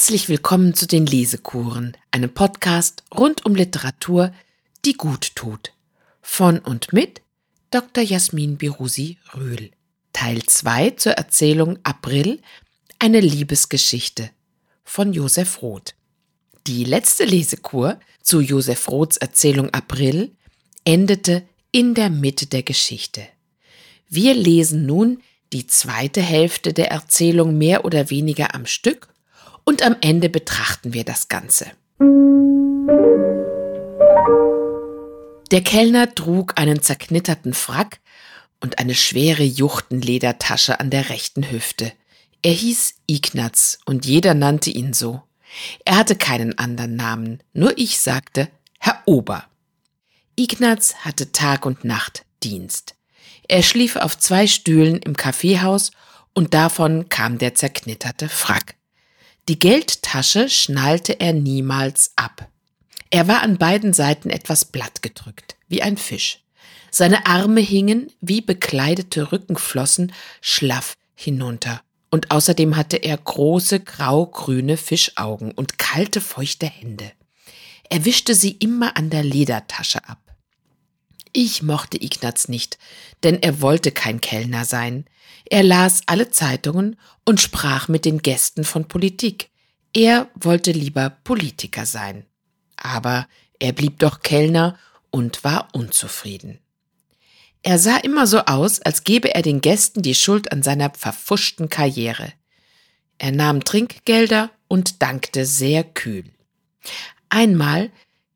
Herzlich willkommen zu den Lesekuren, einem Podcast rund um Literatur, die gut tut. Von und mit Dr. Jasmin Birusi Rühl. Teil 2 zur Erzählung April, eine Liebesgeschichte von Josef Roth. Die letzte Lesekur zu Josef Roths Erzählung April endete in der Mitte der Geschichte. Wir lesen nun die zweite Hälfte der Erzählung mehr oder weniger am Stück und am Ende betrachten wir das Ganze. Der Kellner trug einen zerknitterten Frack und eine schwere Juchtenledertasche an der rechten Hüfte. Er hieß Ignaz und jeder nannte ihn so. Er hatte keinen anderen Namen, nur ich sagte Herr Ober. Ignaz hatte Tag und Nacht Dienst. Er schlief auf zwei Stühlen im Kaffeehaus und davon kam der zerknitterte Frack. Die Geldtasche schnallte er niemals ab. Er war an beiden Seiten etwas blattgedrückt, wie ein Fisch. Seine Arme hingen wie bekleidete Rückenflossen schlaff hinunter. Und außerdem hatte er große grau-grüne Fischaugen und kalte, feuchte Hände. Er wischte sie immer an der Ledertasche ab. Ich mochte Ignaz nicht, denn er wollte kein Kellner sein. Er las alle Zeitungen und sprach mit den Gästen von Politik. Er wollte lieber Politiker sein. Aber er blieb doch Kellner und war unzufrieden. Er sah immer so aus, als gebe er den Gästen die Schuld an seiner verfuschten Karriere. Er nahm Trinkgelder und dankte sehr kühl. Einmal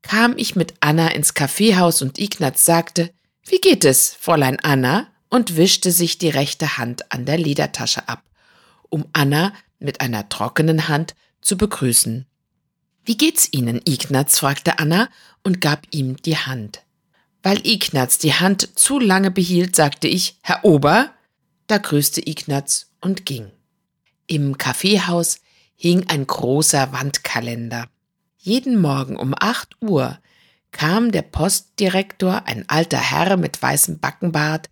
kam ich mit Anna ins Kaffeehaus und Ignaz sagte, wie geht es, Fräulein Anna? und wischte sich die rechte Hand an der Ledertasche ab, um Anna mit einer trockenen Hand zu begrüßen. Wie geht's Ihnen, Ignaz? fragte Anna und gab ihm die Hand. Weil Ignaz die Hand zu lange behielt, sagte ich, Herr Ober. Da grüßte Ignaz und ging. Im Kaffeehaus hing ein großer Wandkalender. Jeden Morgen um acht Uhr kam der Postdirektor, ein alter Herr mit weißem Backenbart.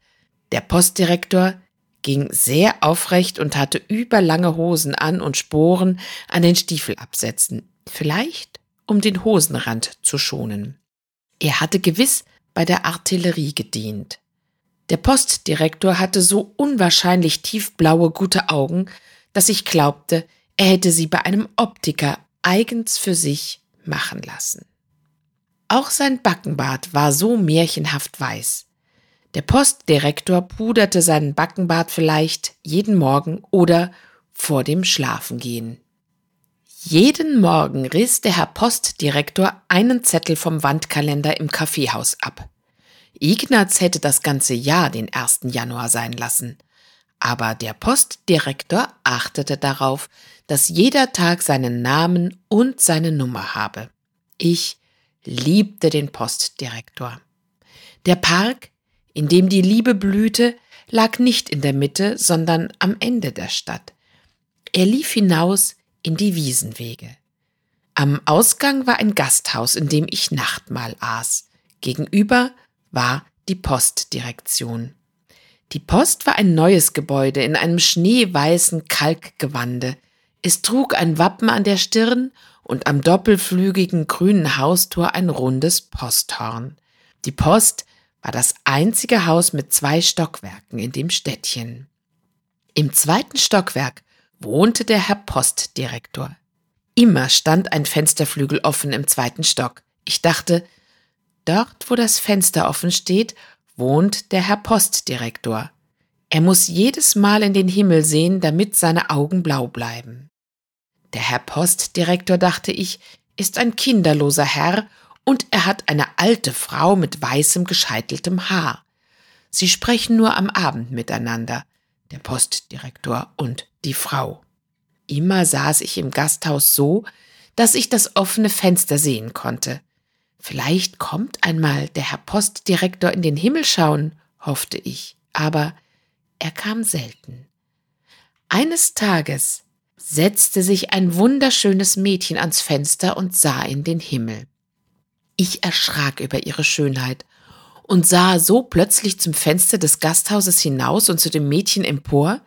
Der Postdirektor ging sehr aufrecht und hatte überlange Hosen an und Sporen an den Stiefelabsätzen, vielleicht um den Hosenrand zu schonen. Er hatte gewiss bei der Artillerie gedient. Der Postdirektor hatte so unwahrscheinlich tiefblaue gute Augen, dass ich glaubte, er hätte sie bei einem Optiker eigens für sich machen lassen. Auch sein Backenbart war so märchenhaft weiß. Der Postdirektor puderte seinen Backenbart vielleicht jeden Morgen oder vor dem Schlafengehen. Jeden Morgen riss der Herr Postdirektor einen Zettel vom Wandkalender im Kaffeehaus ab. Ignaz hätte das ganze Jahr den 1. Januar sein lassen. Aber der Postdirektor achtete darauf, dass jeder Tag seinen Namen und seine Nummer habe. Ich liebte den Postdirektor. Der Park, in dem die Liebe blühte, lag nicht in der Mitte, sondern am Ende der Stadt. Er lief hinaus in die Wiesenwege. Am Ausgang war ein Gasthaus, in dem ich Nachtmahl aß. Gegenüber war die Postdirektion. Die Post war ein neues Gebäude in einem schneeweißen Kalkgewande. Es trug ein Wappen an der Stirn und am doppelflügigen grünen Haustor ein rundes Posthorn. Die Post war das einzige Haus mit zwei Stockwerken in dem Städtchen. Im zweiten Stockwerk wohnte der Herr Postdirektor. Immer stand ein Fensterflügel offen im zweiten Stock. Ich dachte, dort, wo das Fenster offen steht, wohnt der Herr Postdirektor. Er muss jedes Mal in den Himmel sehen, damit seine Augen blau bleiben. Der Herr Postdirektor, dachte ich, ist ein kinderloser Herr und er hat eine alte Frau mit weißem gescheiteltem Haar. Sie sprechen nur am Abend miteinander, der Postdirektor und die Frau. Immer saß ich im Gasthaus so, dass ich das offene Fenster sehen konnte. Vielleicht kommt einmal der Herr Postdirektor in den Himmel schauen, hoffte ich, aber er kam selten. Eines Tages setzte sich ein wunderschönes Mädchen ans Fenster und sah in den Himmel. Ich erschrak über ihre Schönheit und sah so plötzlich zum Fenster des Gasthauses hinaus und zu dem Mädchen empor,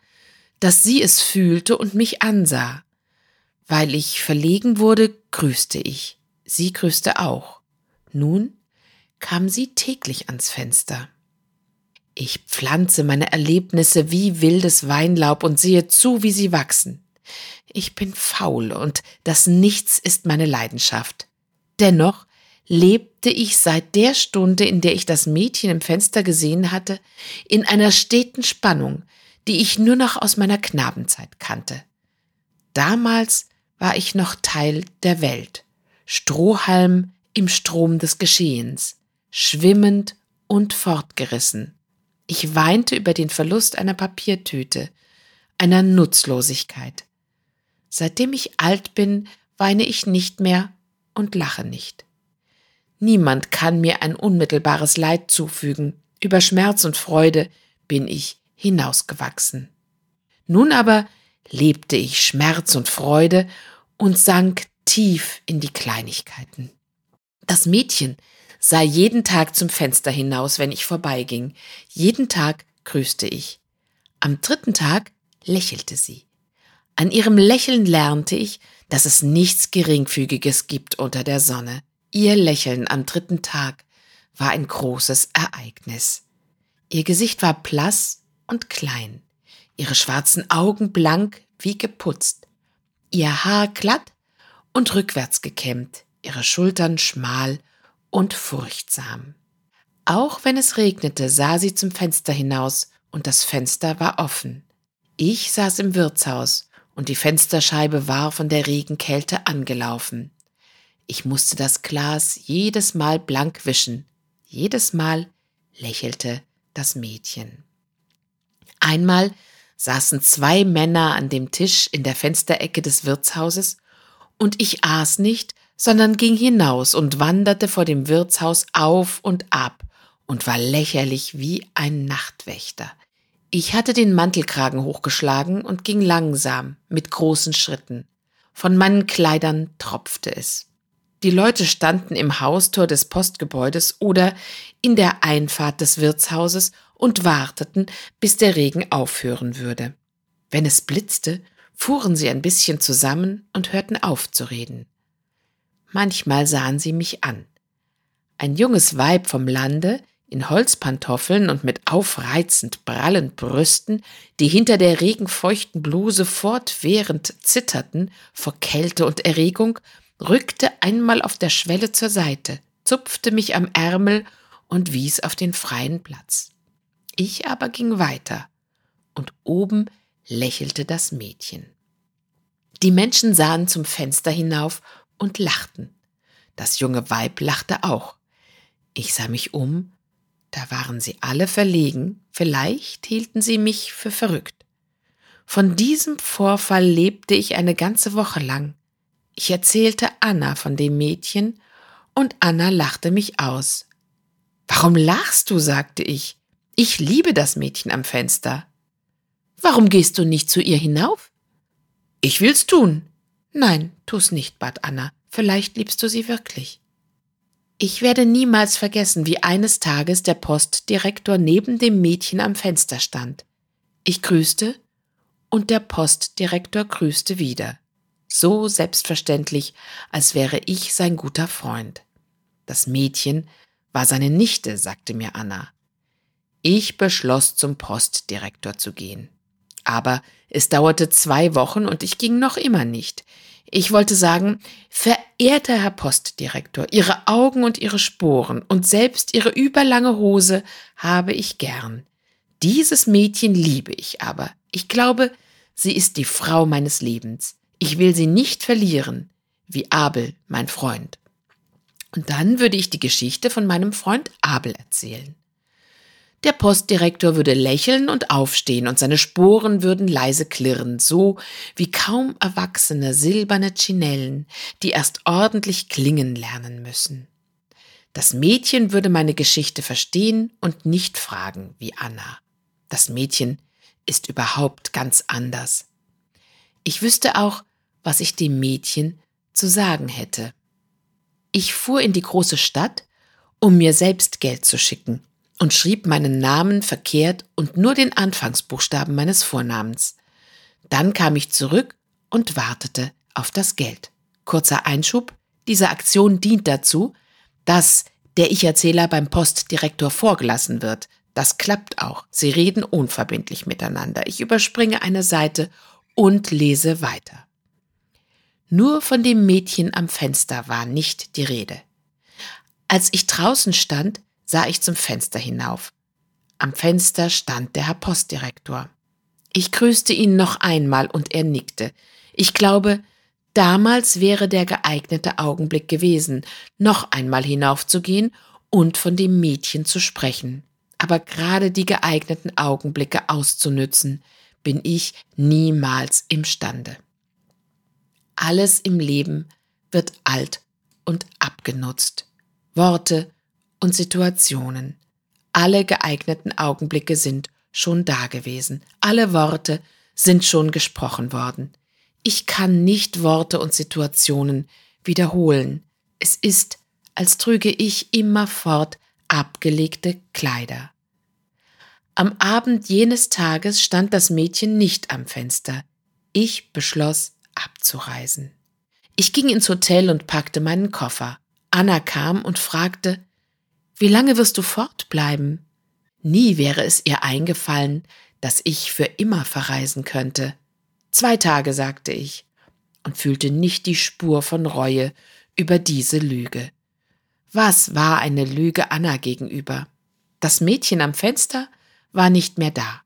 dass sie es fühlte und mich ansah. Weil ich verlegen wurde, grüßte ich. Sie grüßte auch. Nun kam sie täglich ans Fenster. Ich pflanze meine Erlebnisse wie wildes Weinlaub und sehe zu, wie sie wachsen. Ich bin faul und das Nichts ist meine Leidenschaft. Dennoch lebte ich seit der Stunde, in der ich das Mädchen im Fenster gesehen hatte, in einer steten Spannung, die ich nur noch aus meiner Knabenzeit kannte. Damals war ich noch Teil der Welt, Strohhalm im Strom des Geschehens, schwimmend und fortgerissen. Ich weinte über den Verlust einer Papiertüte, einer Nutzlosigkeit. Seitdem ich alt bin, weine ich nicht mehr und lache nicht. Niemand kann mir ein unmittelbares Leid zufügen. Über Schmerz und Freude bin ich hinausgewachsen. Nun aber lebte ich Schmerz und Freude und sank tief in die Kleinigkeiten. Das Mädchen sah jeden Tag zum Fenster hinaus, wenn ich vorbeiging. Jeden Tag grüßte ich. Am dritten Tag lächelte sie. An ihrem Lächeln lernte ich, dass es nichts Geringfügiges gibt unter der Sonne. Ihr Lächeln am dritten Tag war ein großes Ereignis. Ihr Gesicht war blass und klein, ihre schwarzen Augen blank wie geputzt, ihr Haar glatt und rückwärts gekämmt, ihre Schultern schmal und furchtsam. Auch wenn es regnete, sah sie zum Fenster hinaus, und das Fenster war offen. Ich saß im Wirtshaus, und die Fensterscheibe war von der Regenkälte angelaufen. Ich musste das Glas jedes Mal blank wischen. Jedes Mal lächelte das Mädchen. Einmal saßen zwei Männer an dem Tisch in der Fensterecke des Wirtshauses, und ich aß nicht, sondern ging hinaus und wanderte vor dem Wirtshaus auf und ab und war lächerlich wie ein Nachtwächter. Ich hatte den Mantelkragen hochgeschlagen und ging langsam, mit großen Schritten. Von meinen Kleidern tropfte es. Die Leute standen im Haustor des Postgebäudes oder in der Einfahrt des Wirtshauses und warteten, bis der Regen aufhören würde. Wenn es blitzte, fuhren sie ein bisschen zusammen und hörten auf zu reden. Manchmal sahen sie mich an. Ein junges Weib vom Lande, in Holzpantoffeln und mit aufreizend prallen Brüsten, die hinter der regenfeuchten Bluse fortwährend zitterten vor Kälte und Erregung, rückte einmal auf der Schwelle zur Seite, zupfte mich am Ärmel und wies auf den freien Platz. Ich aber ging weiter, und oben lächelte das Mädchen. Die Menschen sahen zum Fenster hinauf und lachten. Das junge Weib lachte auch. Ich sah mich um, da waren sie alle verlegen, vielleicht hielten sie mich für verrückt. Von diesem Vorfall lebte ich eine ganze Woche lang. Ich erzählte Anna von dem Mädchen, und Anna lachte mich aus. Warum lachst du? sagte ich. Ich liebe das Mädchen am Fenster. Warum gehst du nicht zu ihr hinauf? Ich will's tun. Nein, tu's nicht, bat Anna. Vielleicht liebst du sie wirklich. Ich werde niemals vergessen, wie eines Tages der Postdirektor neben dem Mädchen am Fenster stand. Ich grüßte und der Postdirektor grüßte wieder. So selbstverständlich, als wäre ich sein guter Freund. Das Mädchen war seine Nichte, sagte mir Anna. Ich beschloss, zum Postdirektor zu gehen. Aber es dauerte zwei Wochen und ich ging noch immer nicht. Ich wollte sagen, verehrter Herr Postdirektor, Ihre Augen und Ihre Sporen und selbst Ihre überlange Hose habe ich gern. Dieses Mädchen liebe ich aber. Ich glaube, sie ist die Frau meines Lebens. Ich will sie nicht verlieren, wie Abel, mein Freund. Und dann würde ich die Geschichte von meinem Freund Abel erzählen. Der Postdirektor würde lächeln und aufstehen und seine Sporen würden leise klirren, so wie kaum erwachsene silberne Chinellen, die erst ordentlich klingen lernen müssen. Das Mädchen würde meine Geschichte verstehen und nicht fragen wie Anna. Das Mädchen ist überhaupt ganz anders. Ich wüsste auch, was ich dem Mädchen zu sagen hätte. Ich fuhr in die große Stadt, um mir selbst Geld zu schicken und schrieb meinen Namen verkehrt und nur den Anfangsbuchstaben meines Vornamens. Dann kam ich zurück und wartete auf das Geld. Kurzer Einschub, diese Aktion dient dazu, dass der Ich-Erzähler beim Postdirektor vorgelassen wird. Das klappt auch. Sie reden unverbindlich miteinander. Ich überspringe eine Seite und lese weiter. Nur von dem Mädchen am Fenster war nicht die Rede. Als ich draußen stand, sah ich zum Fenster hinauf. Am Fenster stand der Herr Postdirektor. Ich grüßte ihn noch einmal und er nickte. Ich glaube, damals wäre der geeignete Augenblick gewesen, noch einmal hinaufzugehen und von dem Mädchen zu sprechen. Aber gerade die geeigneten Augenblicke auszunützen, bin ich niemals imstande. Alles im Leben wird alt und abgenutzt. Worte und Situationen. Alle geeigneten Augenblicke sind schon da gewesen. Alle Worte sind schon gesprochen worden. Ich kann nicht Worte und Situationen wiederholen. Es ist, als trüge ich immerfort abgelegte Kleider. Am Abend jenes Tages stand das Mädchen nicht am Fenster. Ich beschloss, abzureisen. Ich ging ins Hotel und packte meinen Koffer. Anna kam und fragte, wie lange wirst du fortbleiben? Nie wäre es ihr eingefallen, dass ich für immer verreisen könnte. Zwei Tage, sagte ich, und fühlte nicht die Spur von Reue über diese Lüge. Was war eine Lüge Anna gegenüber? Das Mädchen am Fenster war nicht mehr da,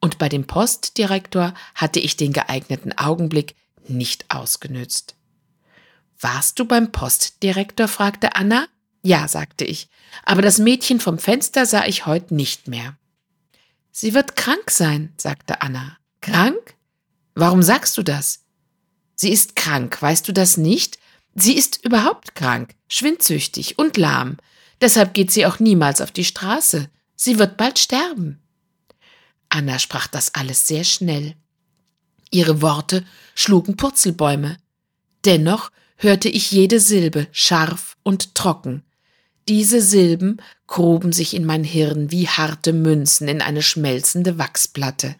und bei dem Postdirektor hatte ich den geeigneten Augenblick nicht ausgenützt. Warst du beim Postdirektor? fragte Anna. Ja, sagte ich, aber das Mädchen vom Fenster sah ich heute nicht mehr. Sie wird krank sein, sagte Anna. Krank? Warum sagst du das? Sie ist krank, weißt du das nicht? Sie ist überhaupt krank, schwindsüchtig und lahm. Deshalb geht sie auch niemals auf die Straße. Sie wird bald sterben. Anna sprach das alles sehr schnell. Ihre Worte schlugen Purzelbäume. Dennoch hörte ich jede Silbe scharf und trocken. Diese Silben gruben sich in mein Hirn wie harte Münzen in eine schmelzende Wachsplatte.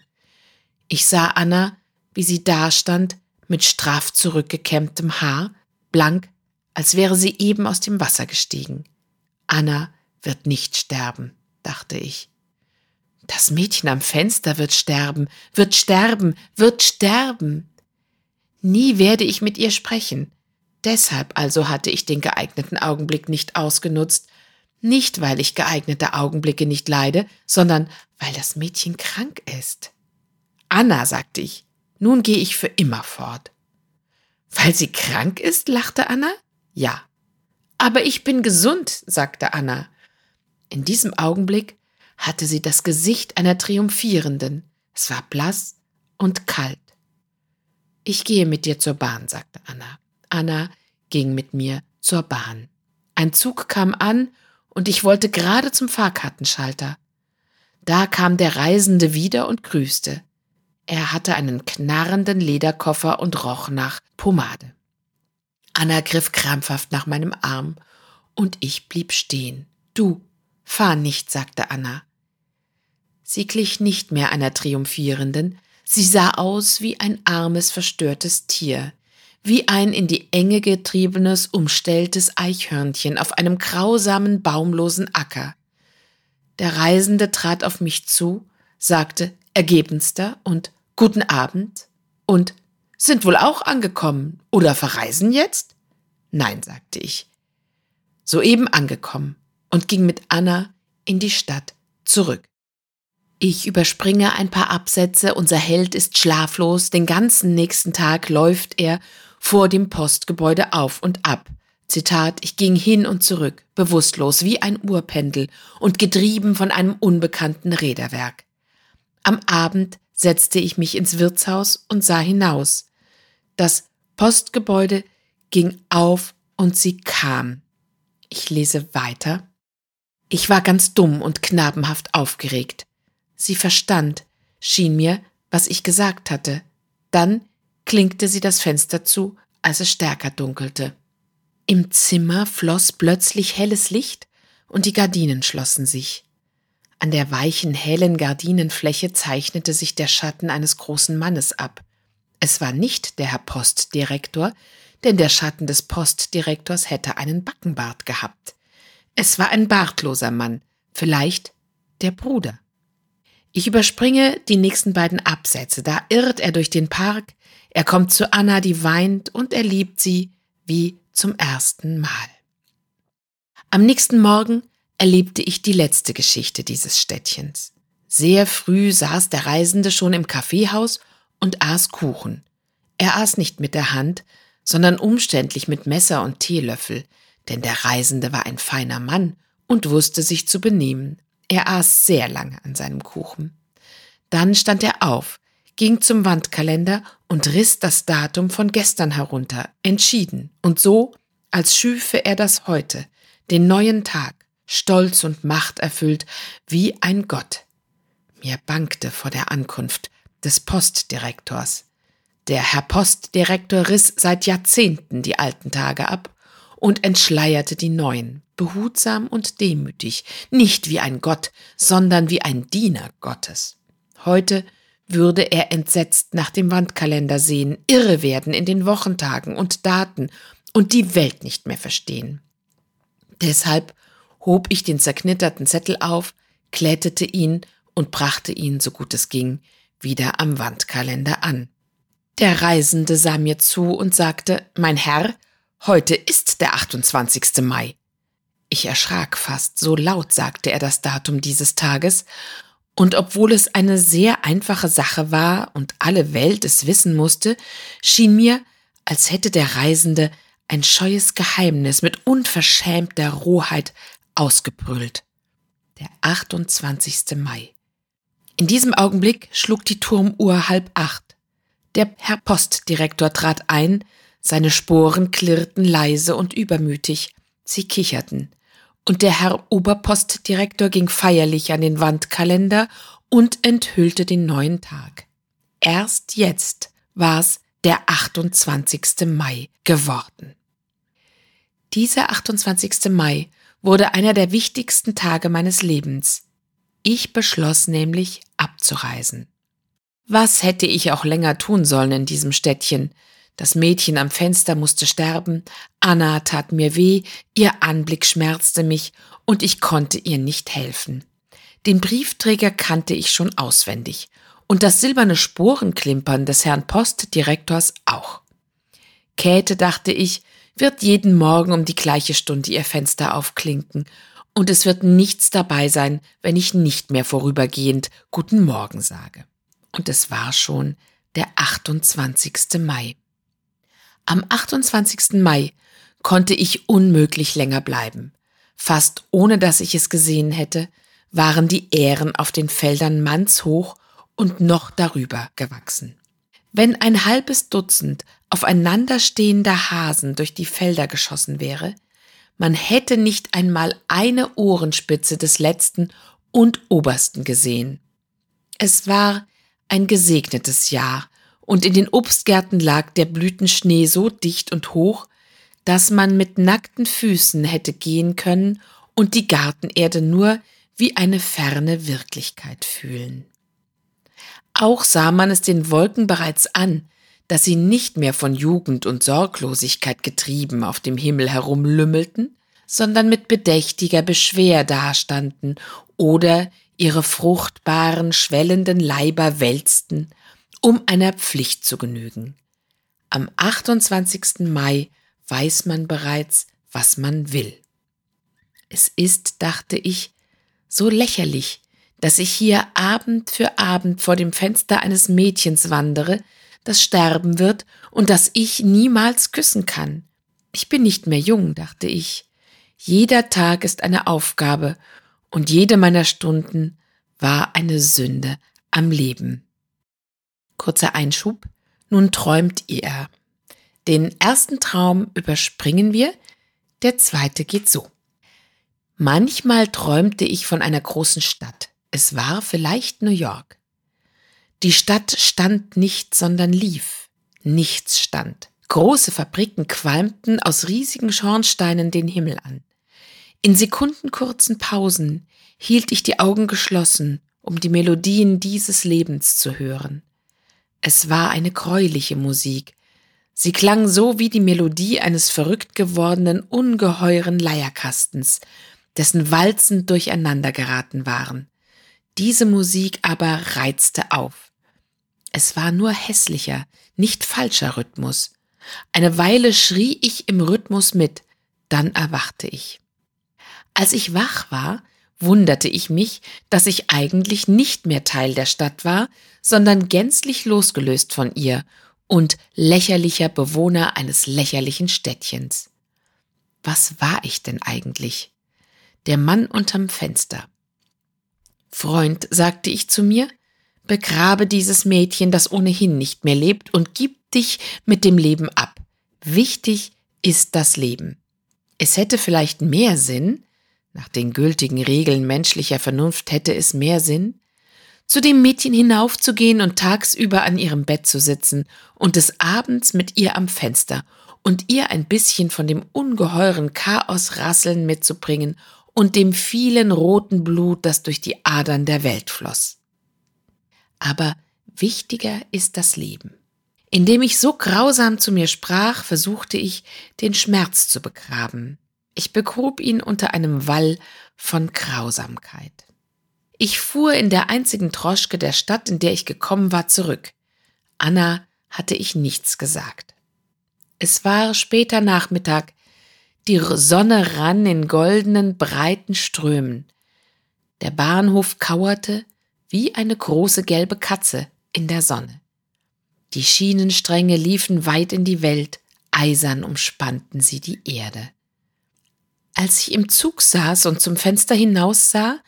Ich sah Anna, wie sie dastand, mit straff zurückgekämmtem Haar, blank, als wäre sie eben aus dem Wasser gestiegen. Anna wird nicht sterben, dachte ich. Das Mädchen am Fenster wird sterben, wird sterben, wird sterben. Nie werde ich mit ihr sprechen. Deshalb also hatte ich den geeigneten Augenblick nicht ausgenutzt, nicht weil ich geeignete Augenblicke nicht leide, sondern weil das Mädchen krank ist. Anna, sagte ich, nun gehe ich für immer fort. Weil sie krank ist, lachte Anna. Ja. Aber ich bin gesund, sagte Anna. In diesem Augenblick hatte sie das Gesicht einer Triumphierenden. Es war blass und kalt. Ich gehe mit dir zur Bahn, sagte Anna. Anna ging mit mir zur Bahn. Ein Zug kam an und ich wollte gerade zum Fahrkartenschalter. Da kam der Reisende wieder und grüßte. Er hatte einen knarrenden Lederkoffer und roch nach Pomade. Anna griff krampfhaft nach meinem Arm und ich blieb stehen. Du, fahr nicht, sagte Anna. Sie glich nicht mehr einer Triumphierenden, sie sah aus wie ein armes, verstörtes Tier, wie ein in die Enge getriebenes, umstelltes Eichhörnchen auf einem grausamen, baumlosen Acker. Der Reisende trat auf mich zu, sagte ergebenster und Guten Abend und sind wohl auch angekommen oder verreisen jetzt? Nein, sagte ich. Soeben angekommen und ging mit Anna in die Stadt zurück. Ich überspringe ein paar Absätze, unser Held ist schlaflos, den ganzen nächsten Tag läuft er vor dem Postgebäude auf und ab. Zitat, ich ging hin und zurück, bewusstlos wie ein Uhrpendel und getrieben von einem unbekannten Räderwerk. Am Abend setzte ich mich ins Wirtshaus und sah hinaus. Das Postgebäude ging auf und sie kam. Ich lese weiter. Ich war ganz dumm und knabenhaft aufgeregt. Sie verstand, schien mir, was ich gesagt hatte. Dann klinkte sie das Fenster zu, als es stärker dunkelte. Im Zimmer floss plötzlich helles Licht und die Gardinen schlossen sich. An der weichen, hellen Gardinenfläche zeichnete sich der Schatten eines großen Mannes ab. Es war nicht der Herr Postdirektor, denn der Schatten des Postdirektors hätte einen Backenbart gehabt. Es war ein bartloser Mann, vielleicht der Bruder. Ich überspringe die nächsten beiden Absätze. Da irrt er durch den Park, er kommt zu Anna, die weint, und er liebt sie wie zum ersten Mal. Am nächsten Morgen erlebte ich die letzte Geschichte dieses Städtchens. Sehr früh saß der Reisende schon im Kaffeehaus und aß Kuchen. Er aß nicht mit der Hand, sondern umständlich mit Messer und Teelöffel, denn der Reisende war ein feiner Mann und wusste sich zu benehmen. Er aß sehr lange an seinem Kuchen. Dann stand er auf, ging zum Wandkalender und riss das Datum von gestern herunter, entschieden und so, als schüfe er das heute, den neuen Tag, stolz und machterfüllt wie ein Gott. Mir bangte vor der Ankunft des Postdirektors. Der Herr Postdirektor riss seit Jahrzehnten die alten Tage ab und entschleierte die neuen, behutsam und demütig, nicht wie ein Gott, sondern wie ein Diener Gottes. Heute würde er entsetzt nach dem Wandkalender sehen, irre werden in den Wochentagen und Daten und die Welt nicht mehr verstehen. Deshalb hob ich den zerknitterten Zettel auf, klättete ihn und brachte ihn, so gut es ging, wieder am Wandkalender an. Der Reisende sah mir zu und sagte, Mein Herr, Heute ist der 28. Mai. Ich erschrak fast, so laut sagte er das Datum dieses Tages, und obwohl es eine sehr einfache Sache war und alle Welt es wissen musste, schien mir, als hätte der Reisende ein scheues Geheimnis mit unverschämter Rohheit ausgebrüllt. Der 28. Mai. In diesem Augenblick schlug die Turmuhr halb acht. Der Herr Postdirektor trat ein, seine Sporen klirrten leise und übermütig. Sie kicherten. Und der Herr Oberpostdirektor ging feierlich an den Wandkalender und enthüllte den neuen Tag. Erst jetzt war's der 28. Mai geworden. Dieser 28. Mai wurde einer der wichtigsten Tage meines Lebens. Ich beschloss nämlich abzureisen. Was hätte ich auch länger tun sollen in diesem Städtchen? Das Mädchen am Fenster musste sterben, Anna tat mir weh, ihr Anblick schmerzte mich, und ich konnte ihr nicht helfen. Den Briefträger kannte ich schon auswendig, und das silberne Sporenklimpern des Herrn Postdirektors auch. Käthe, dachte ich, wird jeden Morgen um die gleiche Stunde ihr Fenster aufklinken, und es wird nichts dabei sein, wenn ich nicht mehr vorübergehend Guten Morgen sage. Und es war schon der 28. Mai. Am 28. Mai konnte ich unmöglich länger bleiben. Fast ohne dass ich es gesehen hätte, waren die Ähren auf den Feldern mannshoch und noch darüber gewachsen. Wenn ein halbes Dutzend aufeinanderstehender Hasen durch die Felder geschossen wäre, man hätte nicht einmal eine Ohrenspitze des letzten und obersten gesehen. Es war ein gesegnetes Jahr und in den Obstgärten lag der Blütenschnee so dicht und hoch, dass man mit nackten Füßen hätte gehen können und die Gartenerde nur wie eine ferne Wirklichkeit fühlen. Auch sah man es den Wolken bereits an, dass sie nicht mehr von Jugend und Sorglosigkeit getrieben auf dem Himmel herumlümmelten, sondern mit bedächtiger Beschwer dastanden oder ihre fruchtbaren, schwellenden Leiber wälzten um einer Pflicht zu genügen. Am 28. Mai weiß man bereits, was man will. Es ist, dachte ich, so lächerlich, dass ich hier Abend für Abend vor dem Fenster eines Mädchens wandere, das sterben wird und das ich niemals küssen kann. Ich bin nicht mehr jung, dachte ich. Jeder Tag ist eine Aufgabe und jede meiner Stunden war eine Sünde am Leben. Kurzer Einschub. Nun träumt ihr. Den ersten Traum überspringen wir. Der zweite geht so. Manchmal träumte ich von einer großen Stadt. Es war vielleicht New York. Die Stadt stand nicht, sondern lief. Nichts stand. Große Fabriken qualmten aus riesigen Schornsteinen den Himmel an. In sekundenkurzen Pausen hielt ich die Augen geschlossen, um die Melodien dieses Lebens zu hören. Es war eine gräuliche Musik. Sie klang so wie die Melodie eines verrückt gewordenen ungeheuren Leierkastens, dessen Walzen durcheinander geraten waren. Diese Musik aber reizte auf. Es war nur hässlicher, nicht falscher Rhythmus. Eine Weile schrie ich im Rhythmus mit, dann erwachte ich. Als ich wach war, wunderte ich mich, dass ich eigentlich nicht mehr Teil der Stadt war, sondern gänzlich losgelöst von ihr und lächerlicher Bewohner eines lächerlichen Städtchens. Was war ich denn eigentlich? Der Mann unterm Fenster. Freund, sagte ich zu mir, begrabe dieses Mädchen, das ohnehin nicht mehr lebt, und gib dich mit dem Leben ab. Wichtig ist das Leben. Es hätte vielleicht mehr Sinn, nach den gültigen Regeln menschlicher Vernunft hätte es mehr Sinn, zu dem Mädchen hinaufzugehen und tagsüber an ihrem Bett zu sitzen und des Abends mit ihr am Fenster und ihr ein bisschen von dem ungeheuren Chaosrasseln mitzubringen und dem vielen roten Blut, das durch die Adern der Welt floss. Aber wichtiger ist das Leben. Indem ich so grausam zu mir sprach, versuchte ich, den Schmerz zu begraben. Ich begrub ihn unter einem Wall von Grausamkeit. Ich fuhr in der einzigen Troschke der Stadt, in der ich gekommen war, zurück. Anna hatte ich nichts gesagt. Es war später Nachmittag, die Sonne rann in goldenen, breiten Strömen. Der Bahnhof kauerte wie eine große gelbe Katze in der Sonne. Die Schienenstränge liefen weit in die Welt, eisern umspannten sie die Erde. Als ich im Zug saß und zum Fenster hinaussah,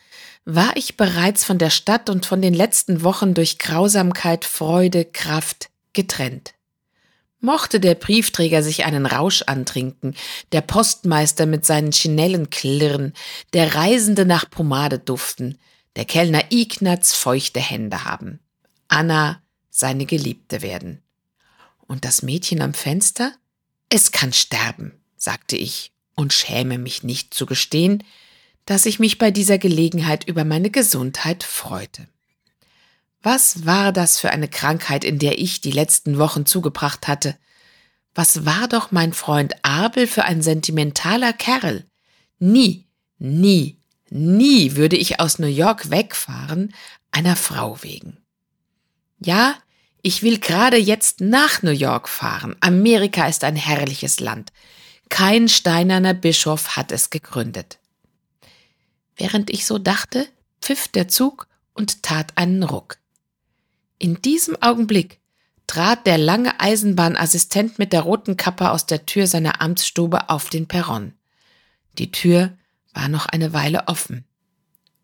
war ich bereits von der Stadt und von den letzten Wochen durch Grausamkeit, Freude, Kraft getrennt. Mochte der Briefträger sich einen Rausch antrinken, der Postmeister mit seinen Chinellen klirren, der Reisende nach Pomade duften, der Kellner Ignaz feuchte Hände haben, Anna seine Geliebte werden. Und das Mädchen am Fenster? Es kann sterben, sagte ich und schäme mich nicht zu gestehen, dass ich mich bei dieser Gelegenheit über meine Gesundheit freute. Was war das für eine Krankheit, in der ich die letzten Wochen zugebracht hatte? Was war doch mein Freund Abel für ein sentimentaler Kerl? Nie, nie, nie würde ich aus New York wegfahren, einer Frau wegen. Ja, ich will gerade jetzt nach New York fahren. Amerika ist ein herrliches Land. Kein steinerner Bischof hat es gegründet. Während ich so dachte, pfiff der Zug und tat einen Ruck. In diesem Augenblick trat der lange Eisenbahnassistent mit der roten Kappe aus der Tür seiner Amtsstube auf den Perron. Die Tür war noch eine Weile offen.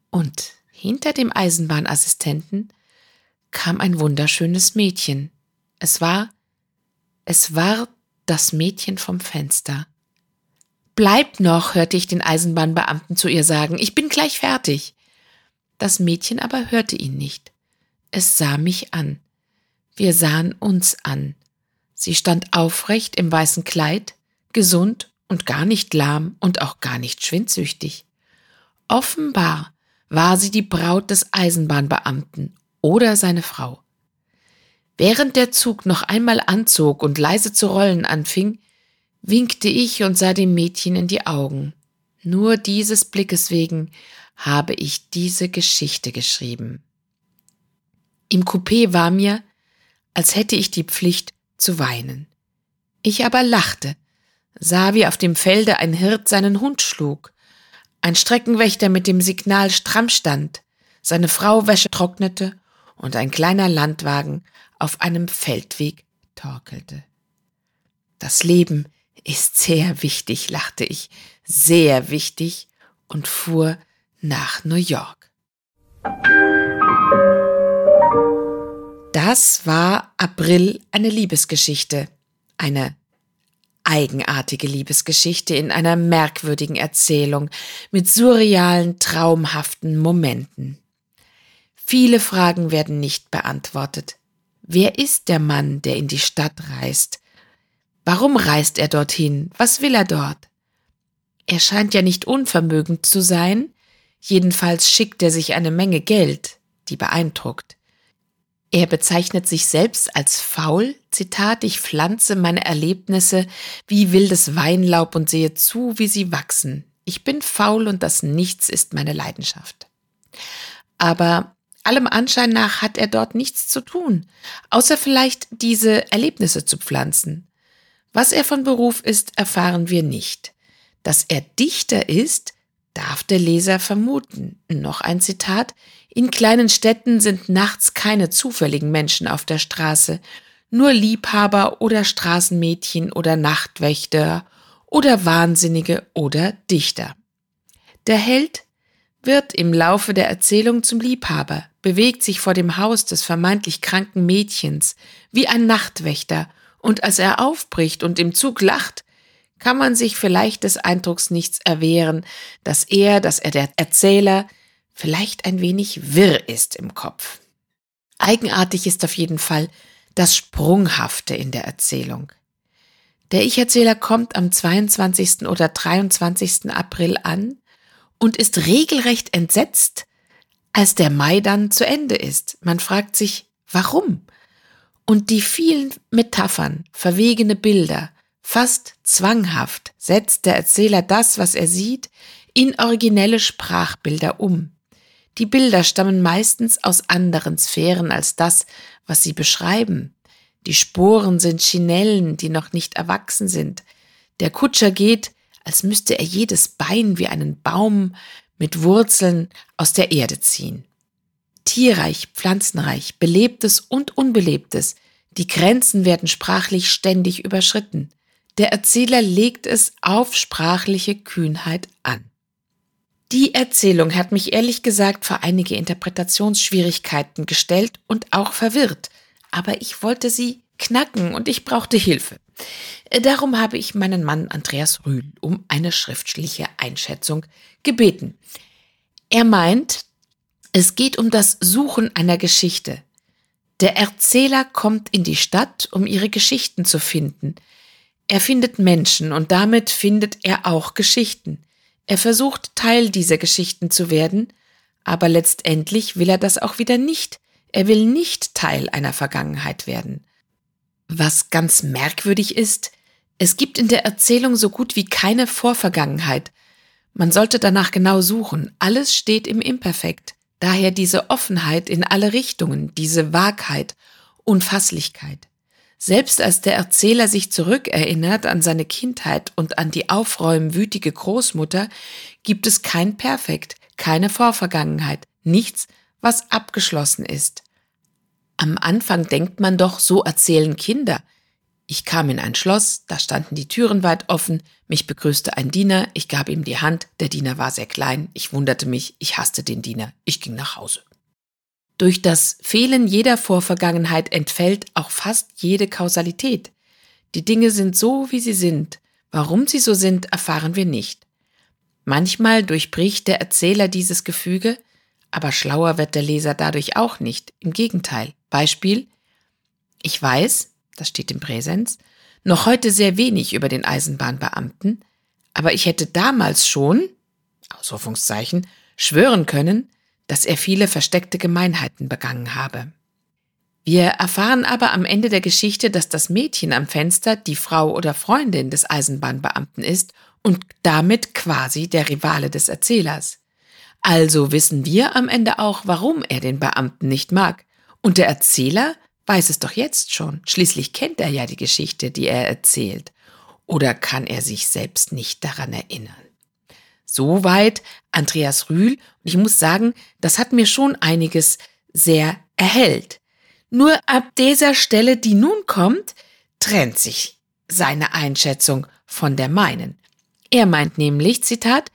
Und hinter dem Eisenbahnassistenten kam ein wunderschönes Mädchen. Es war, es war das Mädchen vom Fenster. Bleib noch, hörte ich den Eisenbahnbeamten zu ihr sagen, ich bin gleich fertig. Das Mädchen aber hörte ihn nicht. Es sah mich an. Wir sahen uns an. Sie stand aufrecht im weißen Kleid, gesund und gar nicht lahm und auch gar nicht schwindsüchtig. Offenbar war sie die Braut des Eisenbahnbeamten oder seine Frau. Während der Zug noch einmal anzog und leise zu rollen anfing, winkte ich und sah dem Mädchen in die Augen. Nur dieses Blickes wegen habe ich diese Geschichte geschrieben. Im Coupé war mir, als hätte ich die Pflicht zu weinen. Ich aber lachte, sah, wie auf dem Felde ein Hirt seinen Hund schlug, ein Streckenwächter mit dem Signal stramm stand, seine Frau Wäsche trocknete und ein kleiner Landwagen auf einem Feldweg torkelte. Das Leben ist sehr wichtig, lachte ich, sehr wichtig und fuhr nach New York. Das war April eine Liebesgeschichte, eine eigenartige Liebesgeschichte in einer merkwürdigen Erzählung mit surrealen, traumhaften Momenten. Viele Fragen werden nicht beantwortet. Wer ist der Mann, der in die Stadt reist? Warum reist er dorthin? Was will er dort? Er scheint ja nicht unvermögend zu sein, jedenfalls schickt er sich eine Menge Geld, die beeindruckt. Er bezeichnet sich selbst als faul, Zitat, ich pflanze meine Erlebnisse wie wildes Weinlaub und sehe zu, wie sie wachsen. Ich bin faul und das Nichts ist meine Leidenschaft. Aber allem Anschein nach hat er dort nichts zu tun, außer vielleicht diese Erlebnisse zu pflanzen. Was er von Beruf ist, erfahren wir nicht. Dass er Dichter ist, darf der Leser vermuten. Noch ein Zitat. In kleinen Städten sind nachts keine zufälligen Menschen auf der Straße, nur Liebhaber oder Straßenmädchen oder Nachtwächter oder Wahnsinnige oder Dichter. Der Held wird im Laufe der Erzählung zum Liebhaber, bewegt sich vor dem Haus des vermeintlich kranken Mädchens wie ein Nachtwächter, und als er aufbricht und im Zug lacht, kann man sich vielleicht des Eindrucks nichts erwehren, dass er, dass er der Erzähler, vielleicht ein wenig wirr ist im Kopf. Eigenartig ist auf jeden Fall das Sprunghafte in der Erzählung. Der Ich-Erzähler kommt am 22. oder 23. April an und ist regelrecht entsetzt, als der Mai dann zu Ende ist. Man fragt sich, warum? Und die vielen Metaphern, verwegene Bilder, Fast zwanghaft setzt der Erzähler das, was er sieht, in originelle Sprachbilder um. Die Bilder stammen meistens aus anderen Sphären als das, was sie beschreiben. Die Sporen sind Chinellen, die noch nicht erwachsen sind. Der Kutscher geht, als müsste er jedes Bein wie einen Baum mit Wurzeln aus der Erde ziehen. Tierreich, pflanzenreich, belebtes und unbelebtes, die Grenzen werden sprachlich ständig überschritten. Der Erzähler legt es auf sprachliche Kühnheit an. Die Erzählung hat mich ehrlich gesagt vor einige Interpretationsschwierigkeiten gestellt und auch verwirrt, aber ich wollte sie knacken und ich brauchte Hilfe. Darum habe ich meinen Mann Andreas Rühl um eine schriftliche Einschätzung gebeten. Er meint, es geht um das Suchen einer Geschichte. Der Erzähler kommt in die Stadt, um ihre Geschichten zu finden. Er findet Menschen und damit findet er auch Geschichten. Er versucht Teil dieser Geschichten zu werden, aber letztendlich will er das auch wieder nicht. Er will nicht Teil einer Vergangenheit werden. Was ganz merkwürdig ist, es gibt in der Erzählung so gut wie keine Vorvergangenheit. Man sollte danach genau suchen. Alles steht im Imperfekt. Daher diese Offenheit in alle Richtungen, diese Wahrheit, Unfasslichkeit. Selbst als der Erzähler sich zurückerinnert an seine Kindheit und an die aufräumwütige Großmutter, gibt es kein Perfekt, keine Vorvergangenheit, nichts, was abgeschlossen ist. Am Anfang denkt man doch, so erzählen Kinder. Ich kam in ein Schloss, da standen die Türen weit offen, mich begrüßte ein Diener, ich gab ihm die Hand, der Diener war sehr klein, ich wunderte mich, ich hasste den Diener, ich ging nach Hause. Durch das Fehlen jeder Vorvergangenheit entfällt auch fast jede Kausalität. Die Dinge sind so, wie sie sind. Warum sie so sind, erfahren wir nicht. Manchmal durchbricht der Erzähler dieses Gefüge, aber schlauer wird der Leser dadurch auch nicht. Im Gegenteil. Beispiel. Ich weiß, das steht im Präsens, noch heute sehr wenig über den Eisenbahnbeamten, aber ich hätte damals schon, Ausrufungszeichen, schwören können, dass er viele versteckte Gemeinheiten begangen habe. Wir erfahren aber am Ende der Geschichte, dass das Mädchen am Fenster die Frau oder Freundin des Eisenbahnbeamten ist und damit quasi der Rivale des Erzählers. Also wissen wir am Ende auch, warum er den Beamten nicht mag. Und der Erzähler weiß es doch jetzt schon. Schließlich kennt er ja die Geschichte, die er erzählt. Oder kann er sich selbst nicht daran erinnern? Soweit Andreas Rühl. Und ich muss sagen, das hat mir schon einiges sehr erhellt. Nur ab dieser Stelle, die nun kommt, trennt sich seine Einschätzung von der meinen. Er meint nämlich, Zitat,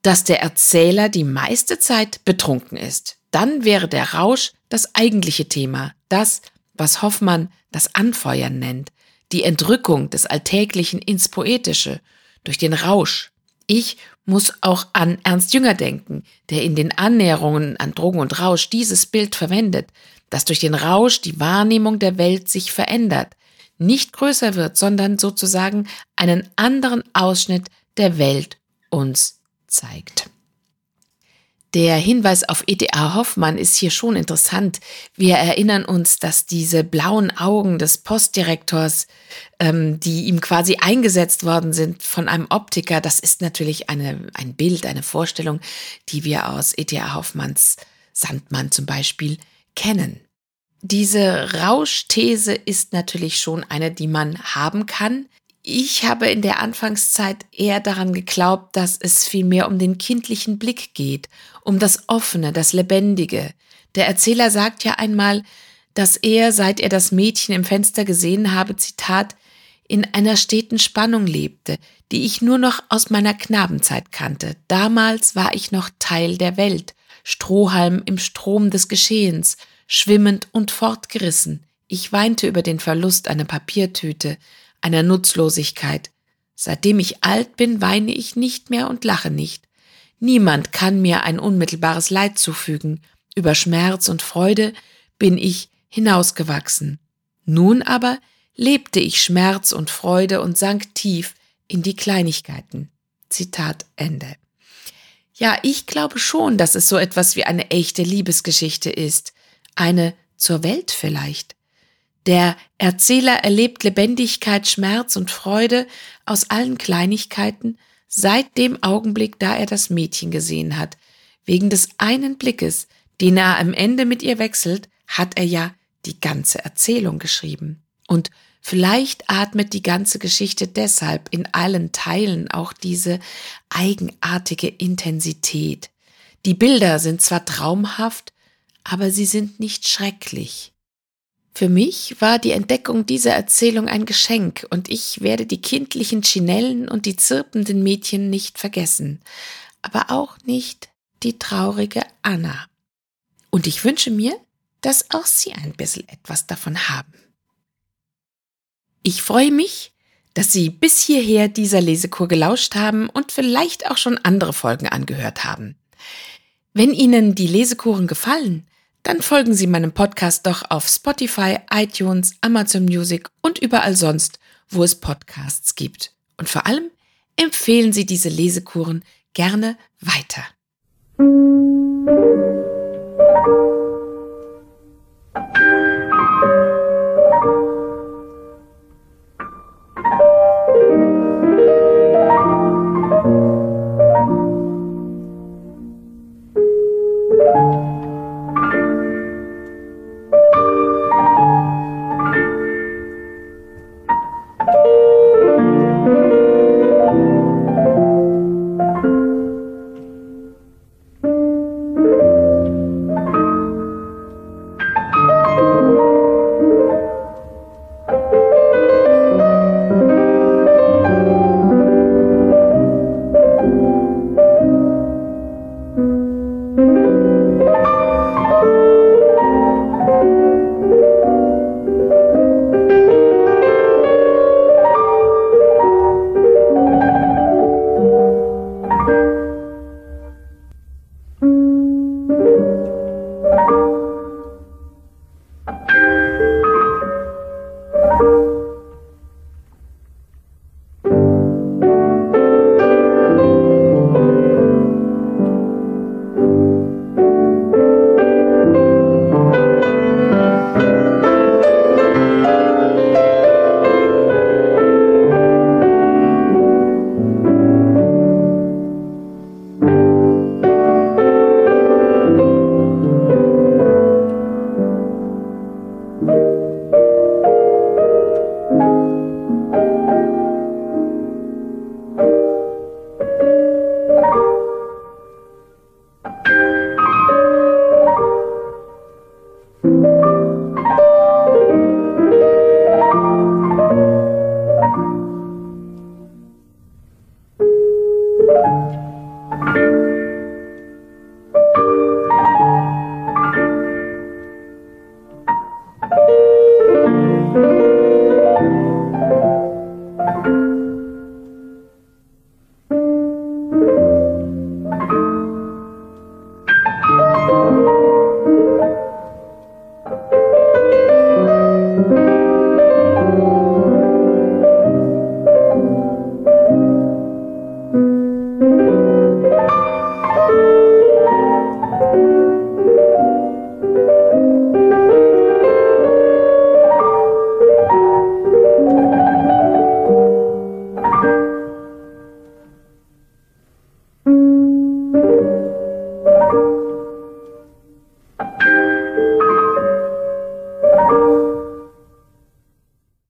dass der Erzähler die meiste Zeit betrunken ist. Dann wäre der Rausch das eigentliche Thema, das, was Hoffmann das Anfeuern nennt, die Entrückung des Alltäglichen ins Poetische, durch den Rausch. Ich muss auch an Ernst Jünger denken, der in den Annäherungen an Drogen und Rausch dieses Bild verwendet, dass durch den Rausch die Wahrnehmung der Welt sich verändert, nicht größer wird, sondern sozusagen einen anderen Ausschnitt der Welt uns zeigt. Der Hinweis auf E.T.A. Hoffmann ist hier schon interessant. Wir erinnern uns, dass diese blauen Augen des Postdirektors, ähm, die ihm quasi eingesetzt worden sind von einem Optiker, das ist natürlich eine, ein Bild, eine Vorstellung, die wir aus E.T.A. Hoffmanns Sandmann zum Beispiel kennen. Diese Rauschthese ist natürlich schon eine, die man haben kann. Ich habe in der Anfangszeit eher daran geglaubt, dass es vielmehr um den kindlichen Blick geht, um das Offene, das Lebendige. Der Erzähler sagt ja einmal, dass er, seit er das Mädchen im Fenster gesehen habe, Zitat, in einer steten Spannung lebte, die ich nur noch aus meiner Knabenzeit kannte. Damals war ich noch Teil der Welt, Strohhalm im Strom des Geschehens, schwimmend und fortgerissen. Ich weinte über den Verlust einer Papiertüte, einer Nutzlosigkeit. Seitdem ich alt bin, weine ich nicht mehr und lache nicht. Niemand kann mir ein unmittelbares Leid zufügen. Über Schmerz und Freude bin ich hinausgewachsen. Nun aber lebte ich Schmerz und Freude und sank tief in die Kleinigkeiten. Zitat Ende. Ja, ich glaube schon, dass es so etwas wie eine echte Liebesgeschichte ist. Eine zur Welt vielleicht. Der Erzähler erlebt Lebendigkeit, Schmerz und Freude aus allen Kleinigkeiten seit dem Augenblick, da er das Mädchen gesehen hat. Wegen des einen Blickes, den er am Ende mit ihr wechselt, hat er ja die ganze Erzählung geschrieben. Und vielleicht atmet die ganze Geschichte deshalb in allen Teilen auch diese eigenartige Intensität. Die Bilder sind zwar traumhaft, aber sie sind nicht schrecklich. Für mich war die Entdeckung dieser Erzählung ein Geschenk und ich werde die kindlichen Chinellen und die zirpenden Mädchen nicht vergessen, aber auch nicht die traurige Anna. Und ich wünsche mir, dass auch Sie ein bisschen etwas davon haben. Ich freue mich, dass Sie bis hierher dieser Lesekur gelauscht haben und vielleicht auch schon andere Folgen angehört haben. Wenn Ihnen die Lesekuren gefallen, dann folgen Sie meinem Podcast doch auf Spotify, iTunes, Amazon Music und überall sonst, wo es Podcasts gibt. Und vor allem empfehlen Sie diese Lesekuren gerne weiter.